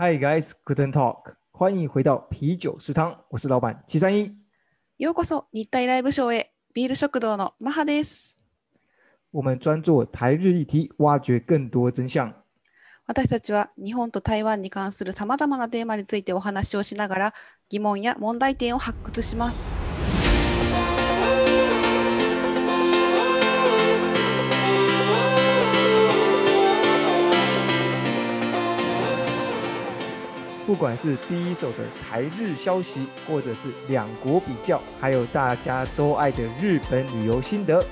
Hi guys, Guten Talk，欢迎回到啤酒食堂，我是老板七三一。ようこそ日体ライブショーへビール食堂のマハです。我们专做台日议题，挖掘更多真相。私たちは日本と台湾に関するさまざまなテーマについてお話をしながら疑問や問題点を発掘します。不管是第一手的台日消息，或者是两国比较，还有大家都爱的日本旅游心得，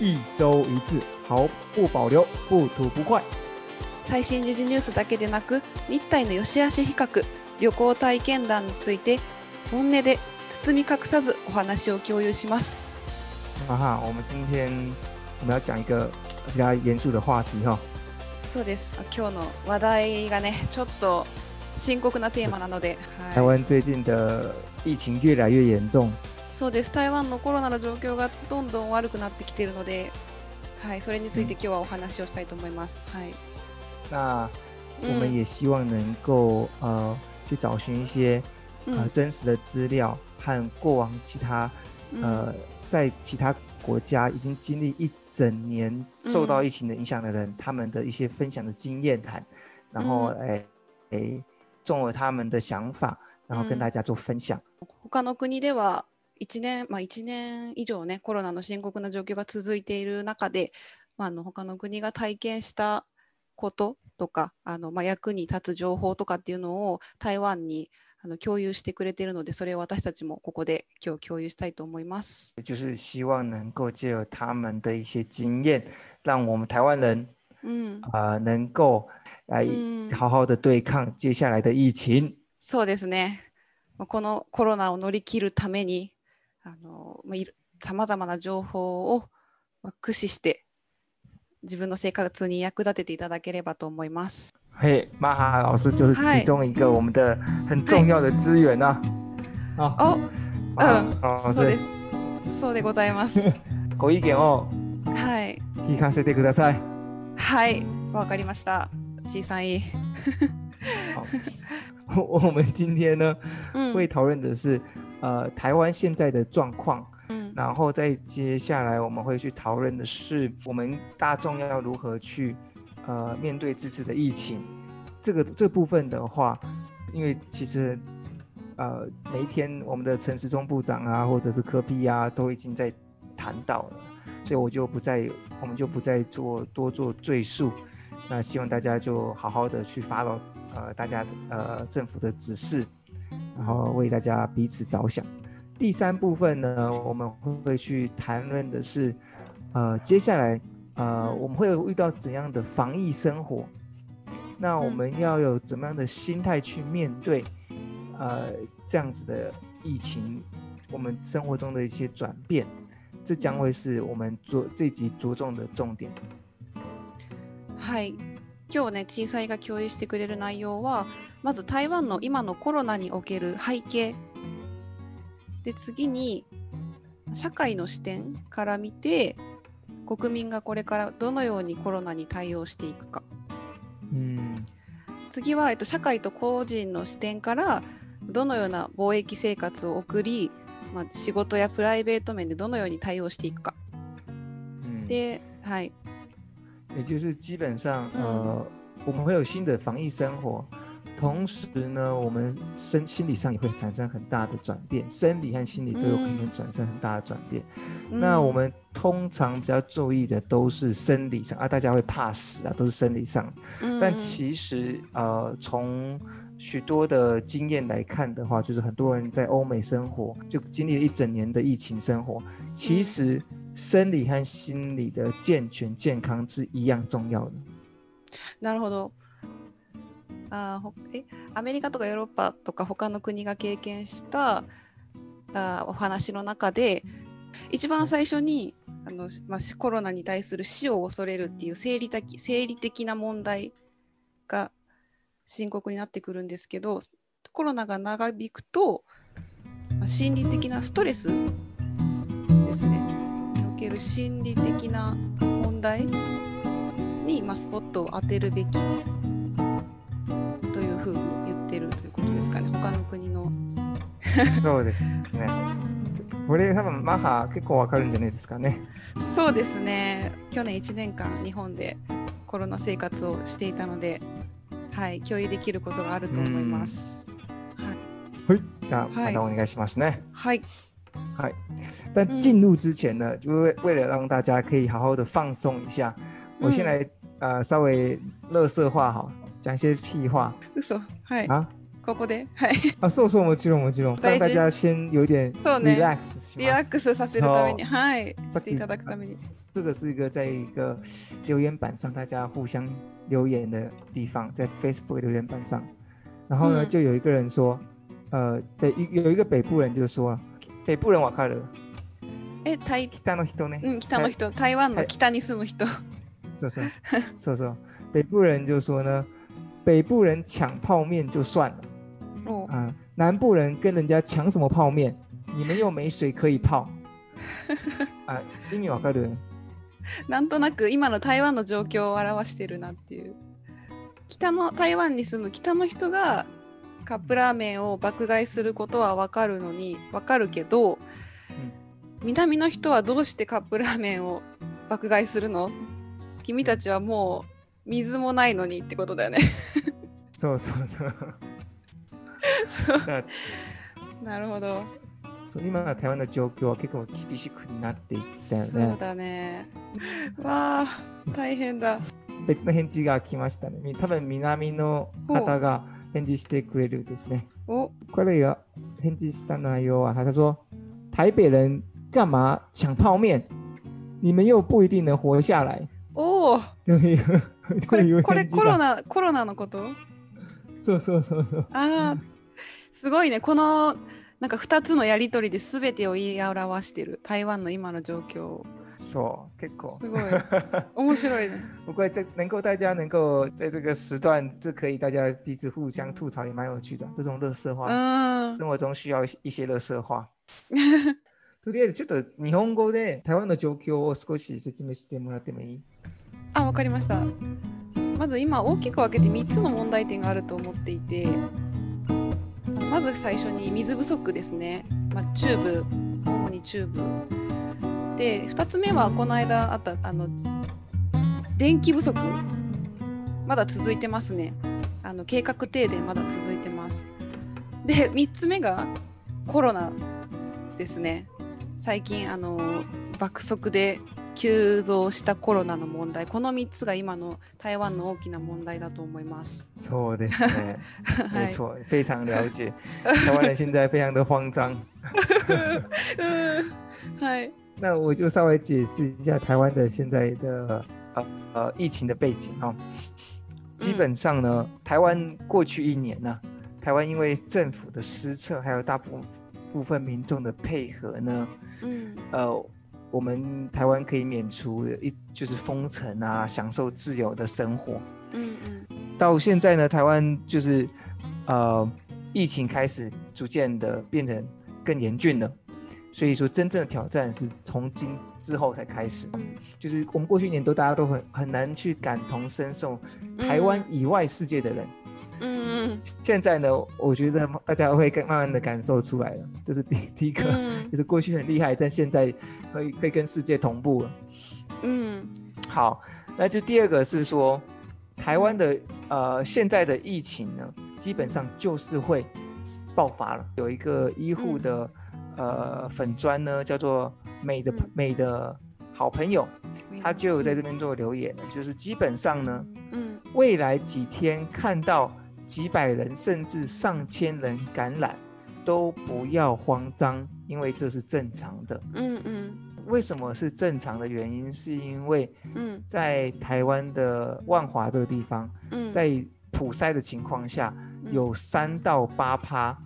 一周一次，毫不保留，不吐不快。最新時事ニュースだけでなく日体の良し悪し比較旅行体験談について本音で包み隠さずお話を共有します。哈哈，我们今天我们要讲一个比较严肃的话题哈。そうです。今日の話題がねちょっと 深刻なテーマなので、台はい、湾最近的疫情越来越严重，そうです。台湾のコロナの状況がどんどん悪くなってきているので、はい、それについて今日はお話をしたいと思います。はい。那我们嗯也希望能够呃去找寻一些呃嗯真实的资料和过往其他うん呃在其他国家已经经历一整年受到嗯。疫情的影响的人，他们的一些分享的经验谈，然后嗯。诶诶综合他们的想法，然后跟嗯大家做分享。他の国では1年、まあ、1年以上ね、コロナの深刻な状況が続いている中で、まあ、あの他の国が体験したこととか、あのまあ、役に立つ情報とかっていうのを台湾にあの共有してくれているので、それを私たちもここで今日共有したいと思います。就是希望能够借由他们的一些经验，让我们台湾人うん、呃能够来うん好好的对抗接下来的疫情。そうですね。まあこのコロナを乗り切るために、あのさまざまな情報をまあ駆使して、自分の生活に役立てていただければと思います。嘿，玛哈老师就是嗨其中一个我们的很重要的资源呐、啊。好，お、玛うん哈老そうで师す。そうでございます。ご意見をはい。聞かせてください。はい。わかりました。小さい。好，我们今天呢うん。会讨论的是呃台湾现在的状况，うん。然后再接下来我们会去讨论的是我们大众要如何去呃面对这次的疫情。这个这部分的话，因为其实呃每一天我们的陈时中部长啊，或者是柯 P 啊，都已经在谈到了， 所以我就不再我们就不再做多做赘述。那希望大家就好好的去 follow 呃大家呃政府的指示，然后为大家彼此着想。第三部分呢，我们会去谈论的是，呃，接下来呃嗯我们会遇到怎样的防疫生活，那我嗯们要有怎么样的心态去面对，呃，这样子的疫情，我们生活中的一些转变，这将会是我们着这集着重的重点。はい。今日ね、小さいが共有してくれる内容は、まず台湾の今のコロナにおける背景。で、次に、社会の視点から見て、国民がこれからどのようにコロナに対応していくか。嗯次は、えっと、社会と個人の視点からどのような貿易生活を送り、まあ、仕事やプライベート面でどのように対応していくか。嗯，で、はい。也就是基本上，嗯呃，我们会有新的防疫生活，同时呢，我们身心理上也会产生很大的转变，生理和心理都有可能产生很大的转变。那我们通常比较注意的都是生理上啊，大家会怕死啊，都是生理上。うん、但其实呃，从 许多的经验来看的话，就是很多人在欧美生活，就经历了一整年的疫情生活，其实生理和心理的健全健康是一样重要的。なるほど。あ、アメリカとかヨーロッパとか他の国が経験したあお話の中で、一番最初にあのまあコロナに対する死を恐れるっていう生理的生理的な問題が。深刻になってくるんですけどコロナが長引くと、まあ、心理的なストレスですねにおける心理的な問題に、まあ、スポットを当てるべきというふうに言っそうですね。これ多分マハ結構わかるんじゃないですかね。そうですね。去年1年間日本でコロナ生活をしていたので、はい、共有できることがあると思います。はい。はい。じゃあ、はいまたお願いしますね。はい。嗨，但嗯进入之前呢，就为为了让大家可以好好的放松一下，我先嗯来呃稍微乐色话哈，讲一些屁话嘘。はい。啊？ここで。はい。啊，そうそうもちろんもちろん，大家先有点そうね relax しリラッ。クスさせるために、そはい。していただくために。这个是一个在一个留言板上大家互相留言的地方，在 Facebook 留言板上，然后呢，嗯就有一个人说，呃，北有一个北部人就说，北部人わかる？え、台、北の人ね。うん、北の人、台湾の北に住む人。说说说说，北部人就说呢，北部人抢泡面就算了お啊，南部人跟人家抢什么泡面？你们又没水可以泡 啊，意味わかる？なんとなく今の台湾の状況を表してるなっていう。北の台湾に住む北の人がカップラーメンを爆買いすることは分かるのに分かるけど、南の人はどうしてカップラーメンを爆買いするの？君たちはもう水もないのにってことだよね。そうそうそう。だ なるほど。そう今の台湾の状況は結構厳しくなっていったよそうね。だね。わあ、大変だ。別の返事が来ましたね。み多分南の方が返事してくれるですね。お快乐有返事した内容啊，他说台北人干嘛抢泡面？你们又不一定能活下来。おお、これこれコロナコロナのこと？そうそうそうそう。ああ、すごいね。このなんか2つのやり取りで全てを言い表してる台湾の今の状況を。そう結構。すごい。面白いね。不过这能够大家能够在这个时段，这可以大家彼此互相吐槽，也蛮有趣的。这种乐色う话，ん。生活中需要一些乐色话。とりあえずちょっと日本語で台湾の状況を少し説明してもらってもいい？あ、わかりました。まず今大きく分けて3つの問題点があると思っていて、まず最初に水不足ですね。まあ、チューブ、主にチューブ。で、2つ目はこの間あったあの電気不足。まだ続いてますね。あの計画停電まだ続いてます。で、3つ目がコロナですね。最近あの爆速で急増したコロナの問題この3つが今の台湾の大きな問題だと思います。そうですね。はい没错，非常了解。台湾人现在非常的慌张。う んはい。那我就稍微解释一下台湾的现在的呃呃疫情的背景哈、哦。基本上呢，台湾过去一年呢、台湾因为政府的失策，还有大部部分民众的配合呢，うん呃，我们台湾可以免除一就是封城啊，享受自由的生活。うん到现在呢，台湾就是呃疫情开始逐渐的变成更严峻了，所以说真正的挑战是从今之后才开始。うん就是我们过去一年都大家都很很难去感同身受台湾以外世界的人。 うん现在呢，我觉得大家会更慢慢的感受出来了，这是第第一个，うん就是过去很厉害，但现在会会跟世界同步了。うん好，那就第二个是说，台湾的呃现在的疫情呢，基本上就是会爆发了。有一个医护的、呃粉砖呢，叫做美的、嗯美的好朋友，他就有在这边。边做留言了，就是基本上呢，うん未来几天看到 几百人甚至上千人感染，都不要慌张，因为这是正常的。うんうん为什么是正常的原因？是因为うん在台湾的万华这个地方，うん在普筛的情况下，うん有三到八趴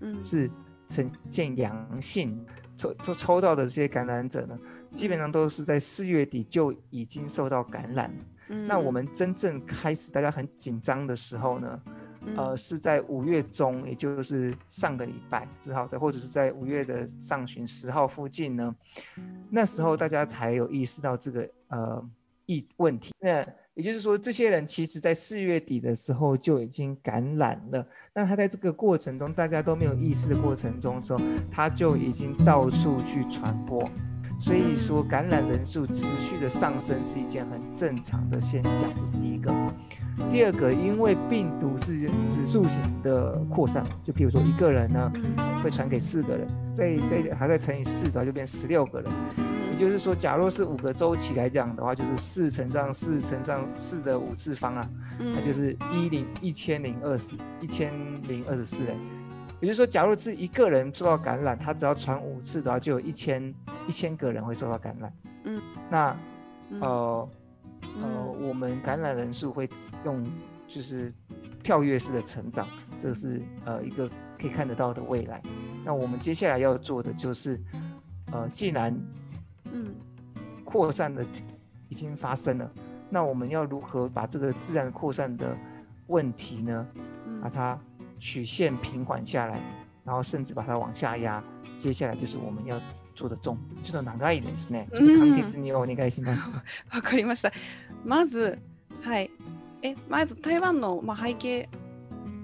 うん是呈现阳性，抽抽抽到的这些感染者呢，基本上都是在四月底就已经受到感染 了。うん那我们真正开始大家很紧张的时候呢，うん呃，是在五月中，也就是上个礼拜十号，或者是在五月的上旬十号附近呢，那时候大家才有意识到这个呃疫问题。那 也就是说，这些人其实在四月底的时候就已经感染了。那他在这个过程中，大家都没有意识的过程中的时候，他就已经到处去传播。 所以说，感染人数持续的上升是一件很正常的现象，这是第一个。第二个，因为病毒是指数型的扩散，就比如说一个人呢会传给四个人，再再还在乘以四的话，就变十六个人。也就是说，假若是五个周期来讲的话，就是四乘上四乘上四的五次方啊，那就是一零一千零二十一千零二十四人。也就是说，假如是一个人受到感染，他只要传五次的话，就有一千一千个人会受到感染。嗯，那呃呃，我们感染人数会用就是跳跃式的成长，这是呃一个可以看得到的未来。那我们接下来要做的就是，呃，既然嗯扩散的已经发生了，那我们要如何把这个自然扩散的问题呢，把它。曲线平缓下来，然后甚至把它往下压。接下来就是我们要做的重点。ちょっと長いですね。ちょっと簡潔にお願いします。わかりました。まず、はい。え、まず台湾のまあ背景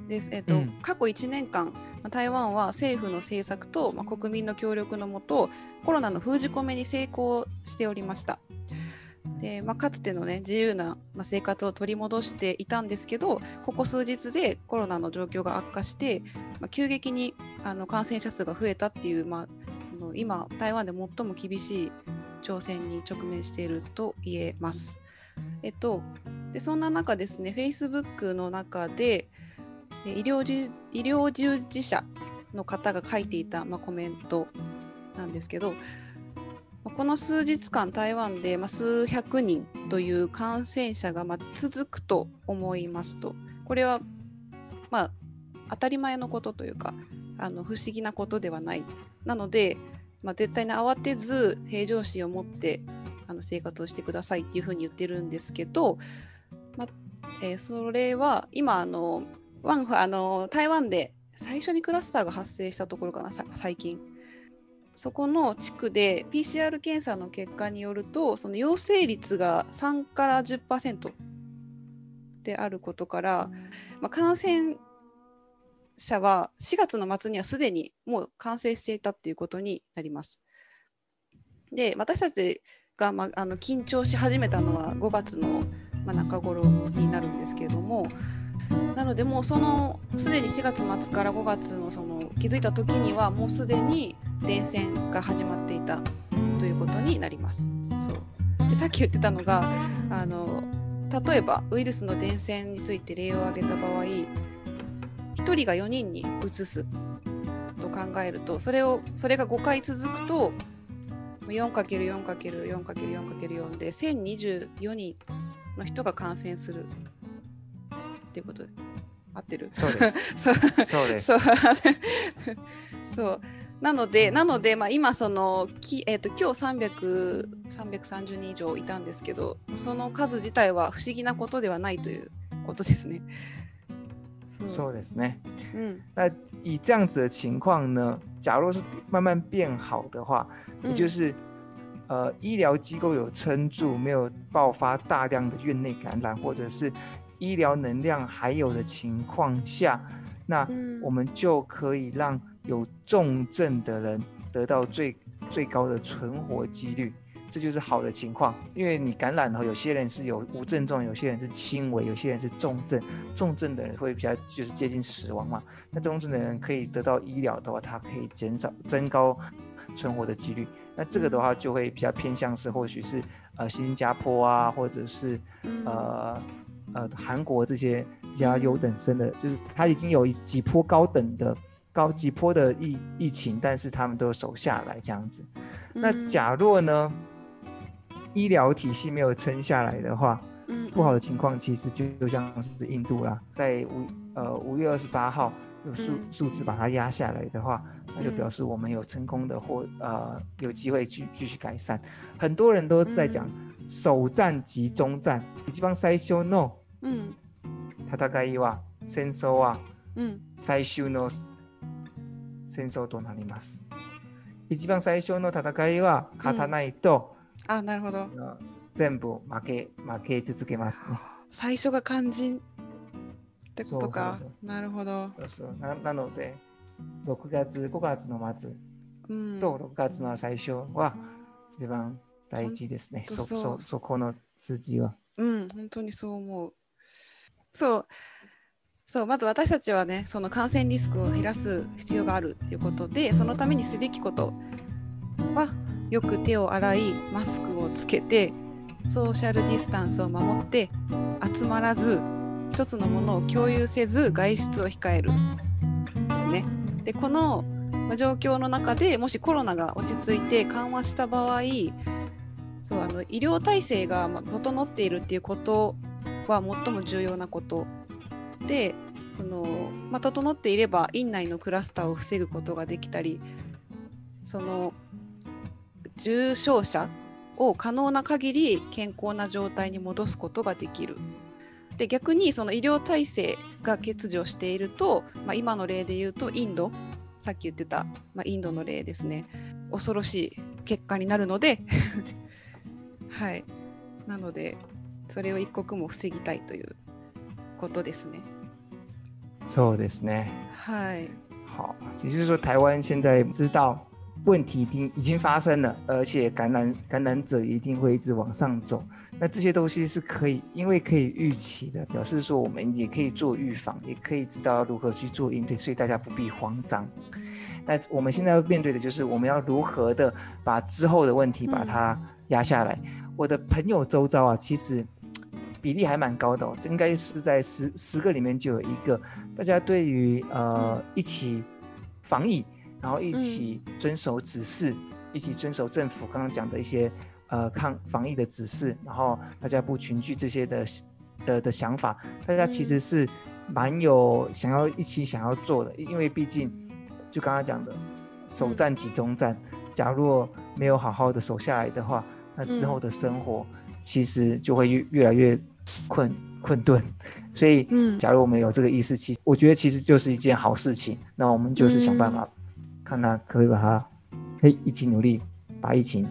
です。えっと、うん、過去1年間、台湾は政府の政策と、まあ、国民の協力のもとコロナの封じ込めに成功しておりました。で、まあ、かつての、ね、自由な生活を取り戻していたんですけどここ数日でコロナの状況が悪化して、まあ、急激にあの感染者数が増えたっていう、まあ、今台湾で最も厳しい挑戦に直面していると言えます。えっと、でそんな中ですね Facebook の中で医療医療従事者の方が書いていた、まあ、コメントなんですけどこの数日間台湾で、数百人という感染者が、続くと思いますと。これは、まあ、当たり前のことというかあの不思議なことではない。なので、まあ、絶対に慌てず平常心を持ってあの生活をしてくださいっていうふうに言ってるんですけど、まえー、それは今あのワンあの台湾で最初にクラスターが発生したところかな最近。そこの地区で PCR 検査の結果によるとその陽性率が3から10%であることから、まあ、感染者は4月の末にはすでにもう感染していたということになります。で私たちが、まあ、あの緊張し始めたのは5月の、まあ、中頃になるんですけれどもなのでもうそのすでに4月末から5月のその気づいた時にはもうすでに伝染が始まっていたということになります。そうでさっき言ってたのがあの例えばウイルスの伝染について例を挙げた場合1人が4人にうつすと考えるとそれをそれが5回続くと 4×4×4×4×4 で1024人の人が感染するっていうことで合ってる？そうです。そうです。そう なので、なので、まあ、今そのき、えーと、今日300 330人以上いたんですけどその数自体は不思議なことではないということですね。そうですね。嗯，那以这样子的情况呢，假如是慢慢变好的话，也就是、呃医疗机构有撑住，没有爆发大量的院内感染，或者是医疗能量还有的情况下，那我们就可以让有重症的人得到最最高的存活几率，这就是好的情况。因为你感染后，有些人是有无症状，有些人是轻微，有些人是重症。重症的人会比较就是接近死亡嘛。那重症的人可以得到医疗的话，它可以减少增高存活的几率。那这个的话就会比较偏向是或许是呃新加坡啊，或者是呃呃韩国这些比较优等生的，就是他已经有几波高等的。高几波的疫疫情，但是他们都守下来这样子。那假若呢，医疗体系没有撑下来的话，嗯，不好的情况其实就就像是印度啦，在五呃五月二十八号有数数字把它压下来的话，那就表示我们有成功的或呃有机会去继续改善。很多人都是在讲首战及中战，一番最初の嗯戦いは戦争は嗯最終の戦争となります。一番最初の戦いは勝たないと、うん、あなるほど全部負け負け続けますね。最初が肝心ってことか。なるほど。そうそうななので6月5月の末うん。と6月の最初は一番大事ですね。そほんとそうそそこの数字は。うん、本当にそう思う。そう。そうまず私たちはねその感染リスクを減らす必要があるっていうことでそのためにすべきことはよく手を洗いマスクをつけてソーシャルディスタンスを守って集まらず一つのものを共有せず外出を控えるですね。でこの状況の中でもしコロナが落ち着いて緩和した場合そうあの医療体制が整っているっていうことは最も重要なこと。でその、まあ、整っていれば院内のクラスターを防ぐことができたりその重症者を可能な限り健康な状態に戻すことができる。で逆にその医療体制が欠如していると、まあ、今の例で言うとインド。さっき言ってた、まあ、インドの例ですね。恐ろしい結果になるので。はい。なのでそれを一刻も防ぎたいということですねそうですね。はい好，也就是说，台湾现在知道问题已经已经发生了，而且感染感染者一定会一直往上走。那这些东西是可以，因为可以预期的，表示说我们也可以做预防，也可以知道如何去做应对，所以大家不必慌张。那我们现在要面对的就是我们要如何的把之后的问题把它压下来。我的朋友周遭啊，其实 比例还蛮高的哦，应该是在十十个里面就有一个，大家对于呃一起防疫，然后一起遵守指示，一起遵守政府刚刚讲的一些呃抗防疫的指示，然后大家不群聚这些的的的想法，大家其实是蛮有想要一起想要做的，因为毕竟就刚刚讲的首战即中战，假如没有好好的守下来的话，那之后的生活其实就会越越来越困困顿，所以嗯。假如我们有这个意识，其实我觉得其实就是一件好事情。那我们就是想办法，看他可以把它，嘿，一起努力把疫情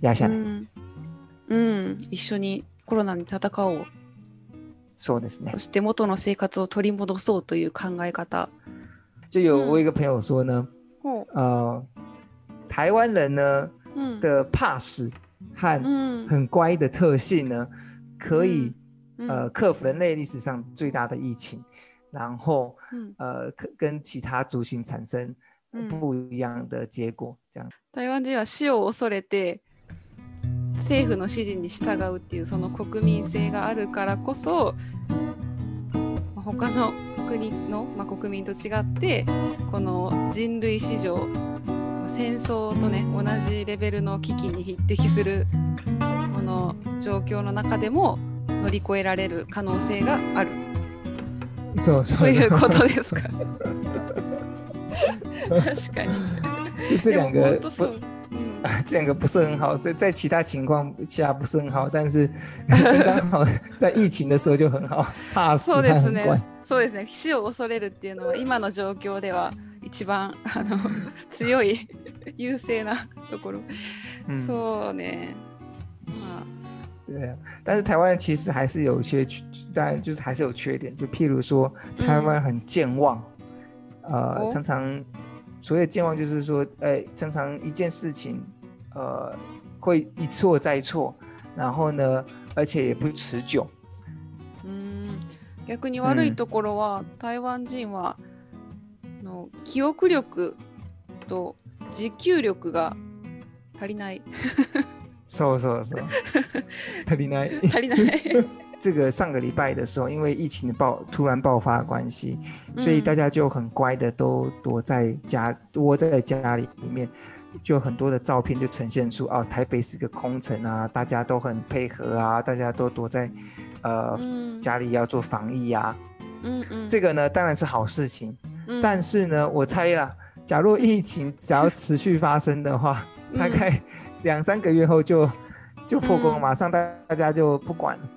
压下来。うん、うん、一緒にコロナに戦おう。そうですね。そ。して元の生活を取り戻そうという考え方。就有嗯我有一个朋友说呢，ほ呃，台湾人呢的怕死和うん。很乖的特性呢，可以うん呃克服人类历史上最大的疫情，然后うん呃可跟其他族群产生うん不一样的结果，这样。台湾人は死を恐れて政府の指示に従うっていうその国民性があるからこそ、まあ他の国の、まあ、国民と違ってこの人類史上まあ戦争とね同じレベルの危機に匹敵するこの状況の中でも乗り越えられる可能性があるそうそうということですか？確かに。就这两个不本当そう。うん这两个不是很好，所以在其他情况下不是很好，但是刚好在疫情的时候就很好，怕死そうですね。。そうですね。死を恐れるっていうのは今の状況では一番あの強い優勢なところ。嗯，そうね。ま对啊。但是台湾其实还是有一些缺，当然就是还是有缺点，就譬如说台湾很健忘，呃，哦常常所谓的健忘就是说，呃，常常一件事情，呃，会一错再错，然后呢，而且也不持久。あ、うん逆に悪いところは、台湾人はあの記憶力と持久力が足りない そうそうそう。足りない。足りない。这个上个礼拜的时候，因为疫情的爆突然爆发的关系，所以大家就很乖的都躲在家，窝在家里里面，就很多的照片就呈现出哦，台北是个空城啊，大家都很配合啊，大家都躲在呃うん家里要做防疫啊。うんうん这个呢当然是好事情，うん但是呢，我猜啦，假如疫情只要持续发生的话，大概 两三个月后就就破功，马上大大家就不管了，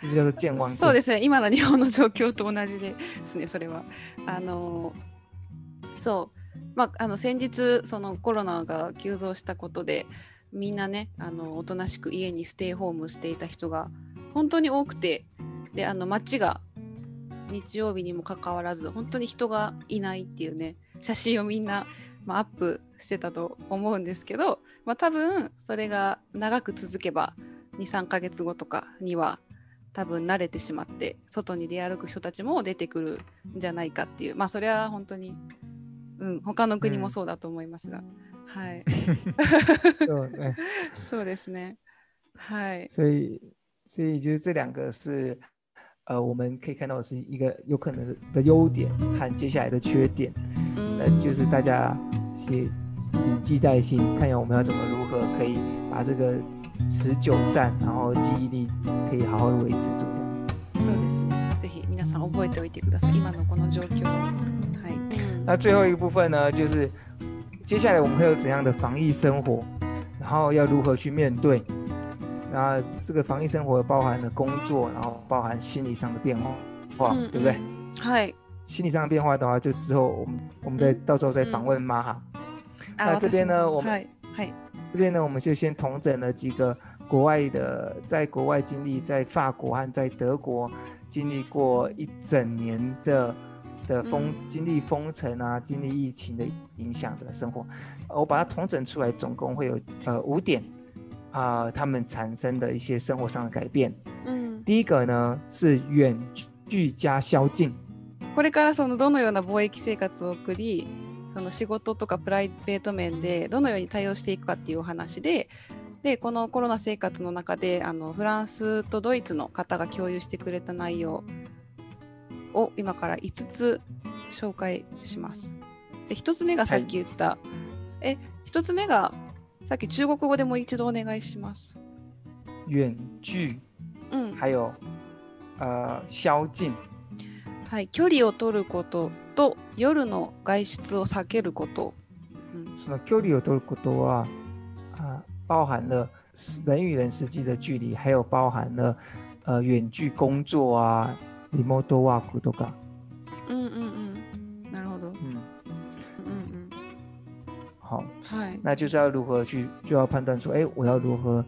这叫做健忘。そうですね、今の日本の状況と同じですね、それは。あのそう、まあ、あの先日、そのコロナが急増したことで、みんなねあのおとなしく家にステイホームしていた人が本当に多くてであの街が日曜日にもかかわらず本当に人がいないっていうね写真をみんな、まあ、アップしてたと思うんですけど、まあ、多分それが長く続けば23ヶ月後とかには多分慣れてしまって外に出歩く人たちも出てくるんじゃないかっていうまあそれは本当に、うん、他の国もそうだと思いますが、はい。そうね。そうですね。はい。所以，所以就是这两个是，呃，我们可以看到是一个有可能的优点和接下来的缺点，嗯，呃，就是大家写谨记在心，看一下我们要怎么如何可以把这个持久战，然后记忆力可以好好的维持住这样子。そうですね。ぜひ皆さん覚えておいてください。今のこの状況。はい。那最后一个部分呢，就是。接下来我们会有怎样的防疫生活，然后要如何去面对？那这个防疫生活包含了工作，然后包含心理上的变化，对不对？嗨，心理上的变化的话，就之后我们我们再到时候再访问妈哈。 那这边呢，我们嗨，这边呢，我们就先统整了几个国外的，在国外经历，在法国和在德国经历过一整年的。的封经历封城啊，经历疫情的影响的生活，我把它统整出来，总共会有呃五点啊，他们产生的一些生活上的改变。嗯，第一个呢是远距加宵禁。これからそのどのような貿易生活を送り、 その仕事とかプライベート面でどのように対応していくかっていうお話で。でこのコロナ生活の中であのフランスとドイツの方が共有してくれた内容を今から5つ紹介します。で1つ目がさっき言った、はい、え1つ目がさっき中国語でもう一度お願いします。遠距、うん、还有呃宵禁。はい、距離を取ることと夜の外出を避けること。うん、その距離を取ることは啊包含了人与人之间的距离，还有包含了呃远距工作啊。リモートワークとか。うんうんうん。なるほど。嗯嗯嗯。好。嗨。那就是要如何去，就要判断说，哎，我要如何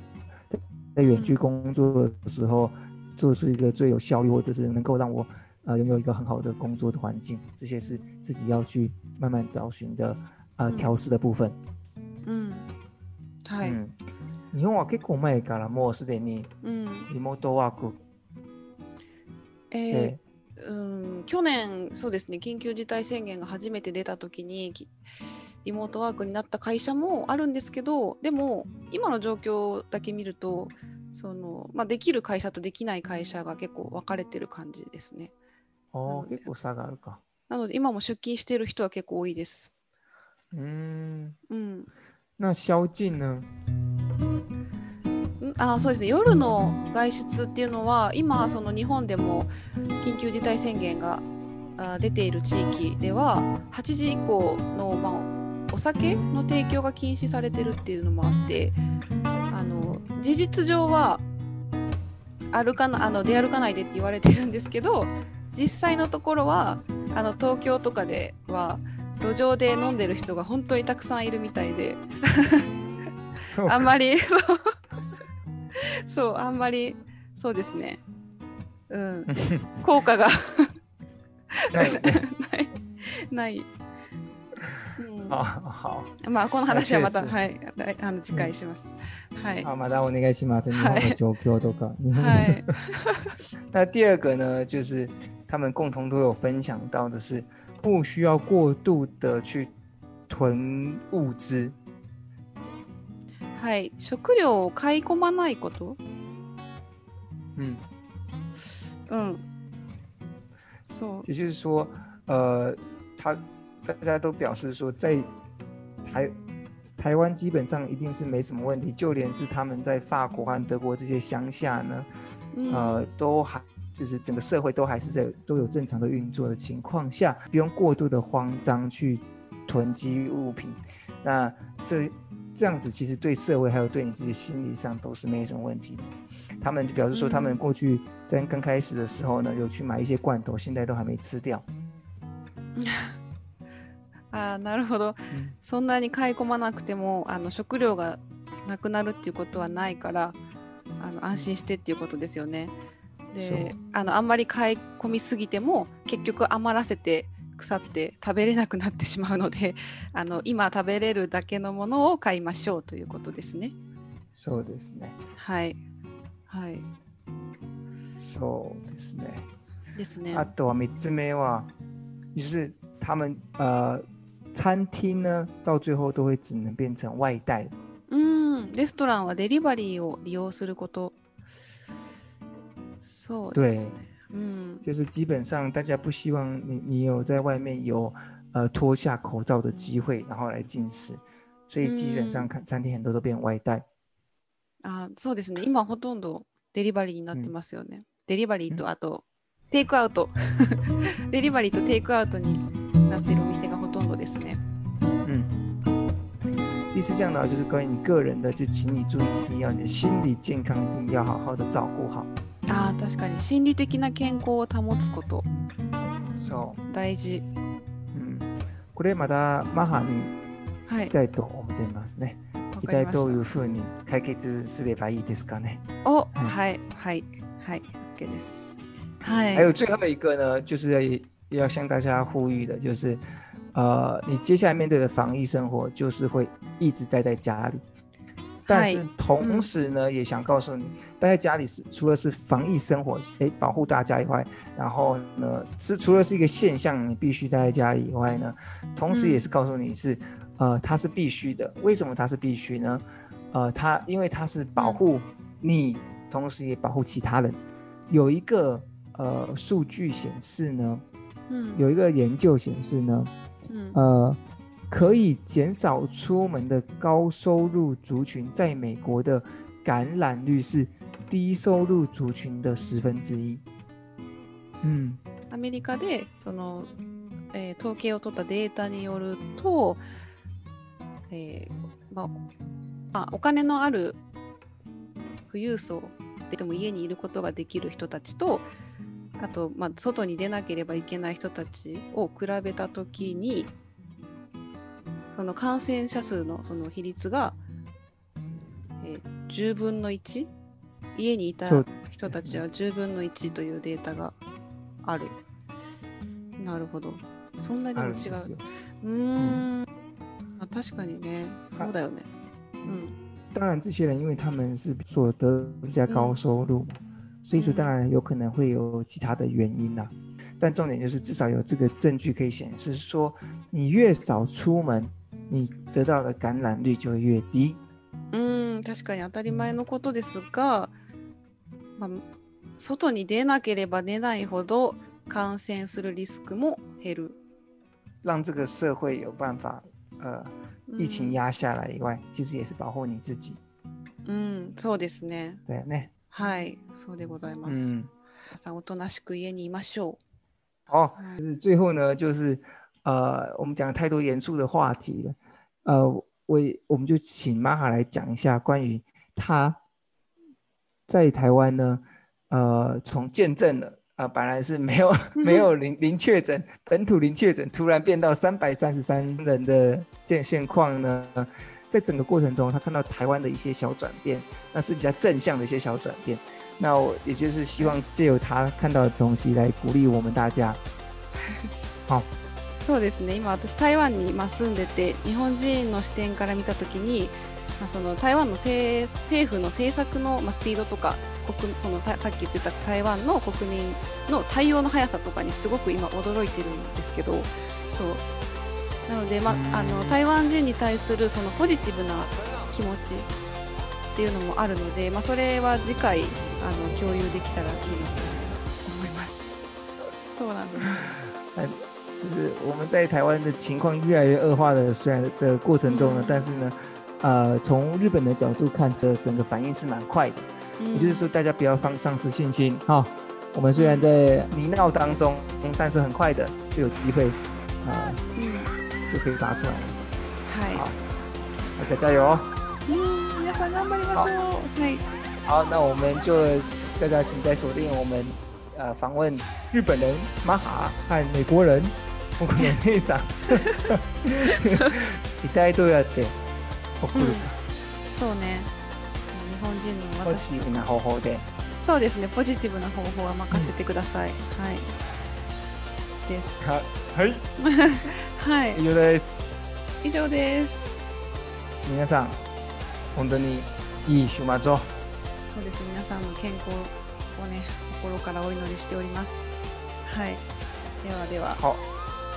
在远距工作的时候，做出一个最有效率，或者是能够让我呃拥有一个很好的工作的环境，这些是自己要去慢慢找寻的呃调试的部分。嗯。はい。日本は結構前からもうすでにリモートワークえー、うん去年、そうですね、緊急事態宣言が初めて出た時に、リモートワークになった会社もあるんですけど、でも、今の状況だけ見ると、そのまあ、できる会社とできない会社が結構分かれてる感じですね。ああ、結構差があるか。なので、今も出勤している人は結構多いです。うん。うん。那宵禁呢？あそうですね夜の外出っていうのは今その日本でも緊急事態宣言が出ている地域では8時以降の、まあ、お酒の提供が禁止されてるっていうのもあってあの事実上は歩かなあの出歩かないでって言われてるんですけど実際のところはあの東京とかでは路上で飲んでる人が本当にたくさんいるみたいであんまりそうあんまりそうですねうん 効果がないない。うん、あまあこの話はまた、はい、あの次回します。はい。あまだお願いします。日本的状況とか。はい。那第二个呢，就是他们共同都有分享到的是，不需要过度的去囤物资。はい、食料を買い込まないこと。うん。うん。そう。也就是说，呃，他大家都表示说，在台台湾基本上一定是没什么问题，就连是他们在法国和德国这些乡下呢，呃，都还 就是整个社会都还是在都有正常的运作的情况下，不用过度的慌张去囤积物品。那这。这样子其实对社会还有对你自己心理上都是没什么问题的。他们就表示说，他们过去在刚开始的时候呢，有去买一些罐头，现在都还没吃掉。あなるほど、そんなに買い込まなくてもあの食料が なくなるっていうことはないからあの安心してっていうことですよね。 であのあんまり買い込みすぎても結局余らせて腐って食べれなくなってしまうので あの今食べれるだけのものを買いましょうということですね。そうですね。はい。はい。そうですね。ですね。あとは三つ目は，就是他们呃餐厅呢，到最后都会只能变成外带。うん、レストランはデリバリーを利用すること。そうですね。うん。就是基本上大家不希望你你有在外面有呃脱下口罩的机会，然后来进食，所以基本上看餐厅很多都变外带。あそうですね。今ほとんどデリバリーになってますよね。デリバリーとあとテイクアウト。デリバリーとテイクアウトになってるお店がほとんどですね。嗯，第四项呢，就是关于你个人的，就请你注意，一定要你的心理健康一定要好好的照顾好。ああ、確かに心理的な健康を保つことそう。大事。うん、これまたマハにはき。たいと思っていますね。わ一体どういうふうに解決すればいいですかね。お、うんはい、はい、はい、OK です。はい。还有最后一个呢，就是要要向大家呼吁的，就是呃，你接下来面对的防疫生活，就是会一直待在家里。但是はい同时呢，也想告诉你，待在家里是除了是防疫生活，诶，保护大家以外，然后呢，是除了是一个现象，你必须待在家里以外呢，同时也是告诉你是，呃，它是必须的。为什么它是必须呢？呃，它因为它是保护你，同时也保护其他人。有一个呃数据显示呢，うん。有一个研究显示呢，うん。呃， 可以减少出门的高收入族群，在美国的感染率是低收入族群的十分之一。嗯，アメリカでその、えー統計を取ったデータによると、えーまあまあ、お金のある富裕層でも家にいることができる人たちとあと、まあ、外に出なければいけない人たちを比べたときにその感染者数のその比率が、えー10分の1家にいた人たちは10分の1というデータがある。なるほど。そんなであも違う。るん。うーん。あ確かにね。そうだよね。うん。当然，这些人因为他们是所得比较高嗯收入嘛，所以说嗯当然有可能会有其他的原因啦。但重点就是至少有这个证据可以显示说，你越少出门，你得到的感染率就会越低。うーん、確かに当たり前のことですが、まあ、外に出なければ出ないほど感染するリスクも減る。让这个社会有办法呃うん疫情压下来以外，其实也是保护你自己。うん、そうですね。对啊呢，はい、そうでございます。嗯，皆さんおとなしく家にいましょ好，う。はい就是最后呢，就是呃，我们讲了太多严肃的话题了，呃，我我们就请玛哈来讲一下关于他在台湾呢，呃，从见证了。呃，本来是没有没有零零确诊，本土零确诊，突然变到三百三十三人的现现况呢，在整个过程中，他看到台湾的一些小转变，那是比较正向的一些小转变。那我也就是希望借由他看到的东西来鼓励我们大家。そうですね。今私台湾にまあ住んでて日本人の視点から見た時に、まあ、その台湾の政政府の政策の、まあ、スピードとか国そのたさっき言ってた台湾の国民の対応の速さとかにすごく今驚いてるんですけどそう。なので、まうん。あ、あの台湾人に対するそのポジティブな気持ちっていうのもあるので、まあ、それは次回あの共有できたらいいなと思います。そうなんです 就是我们在台湾的情况越来越恶化的，虽然的过程中呢，嗯但是呢，呃，从日本的角度看的整个反应是蛮快的。也就是说，大家不要放丧失信心哈、我们虽然在泥淖当中，但是很快的就有机会，呃，うん就可以拔出来了。はい好大家加油哦！うん皆さん頑張りましょう。はい。好，那我们就大家请再锁定我们呃访问日本人马哈和美国人 僕の姉さん。一体どうやって。送るか。そうね。日本人のポジティブなか方法で。そうですね。ポジティブな方法は任せてください、はい。です。ははい、はい。以上です。以上です。皆さん、本当にいい週末を。そうです皆さんの健康をね心からお祈りしております。はい。ではでは。好，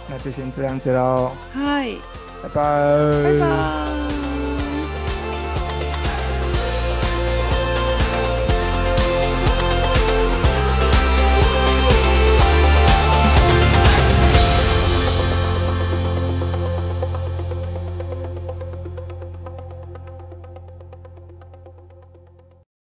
那就先这样子喽。嗨，拜拜，拜拜。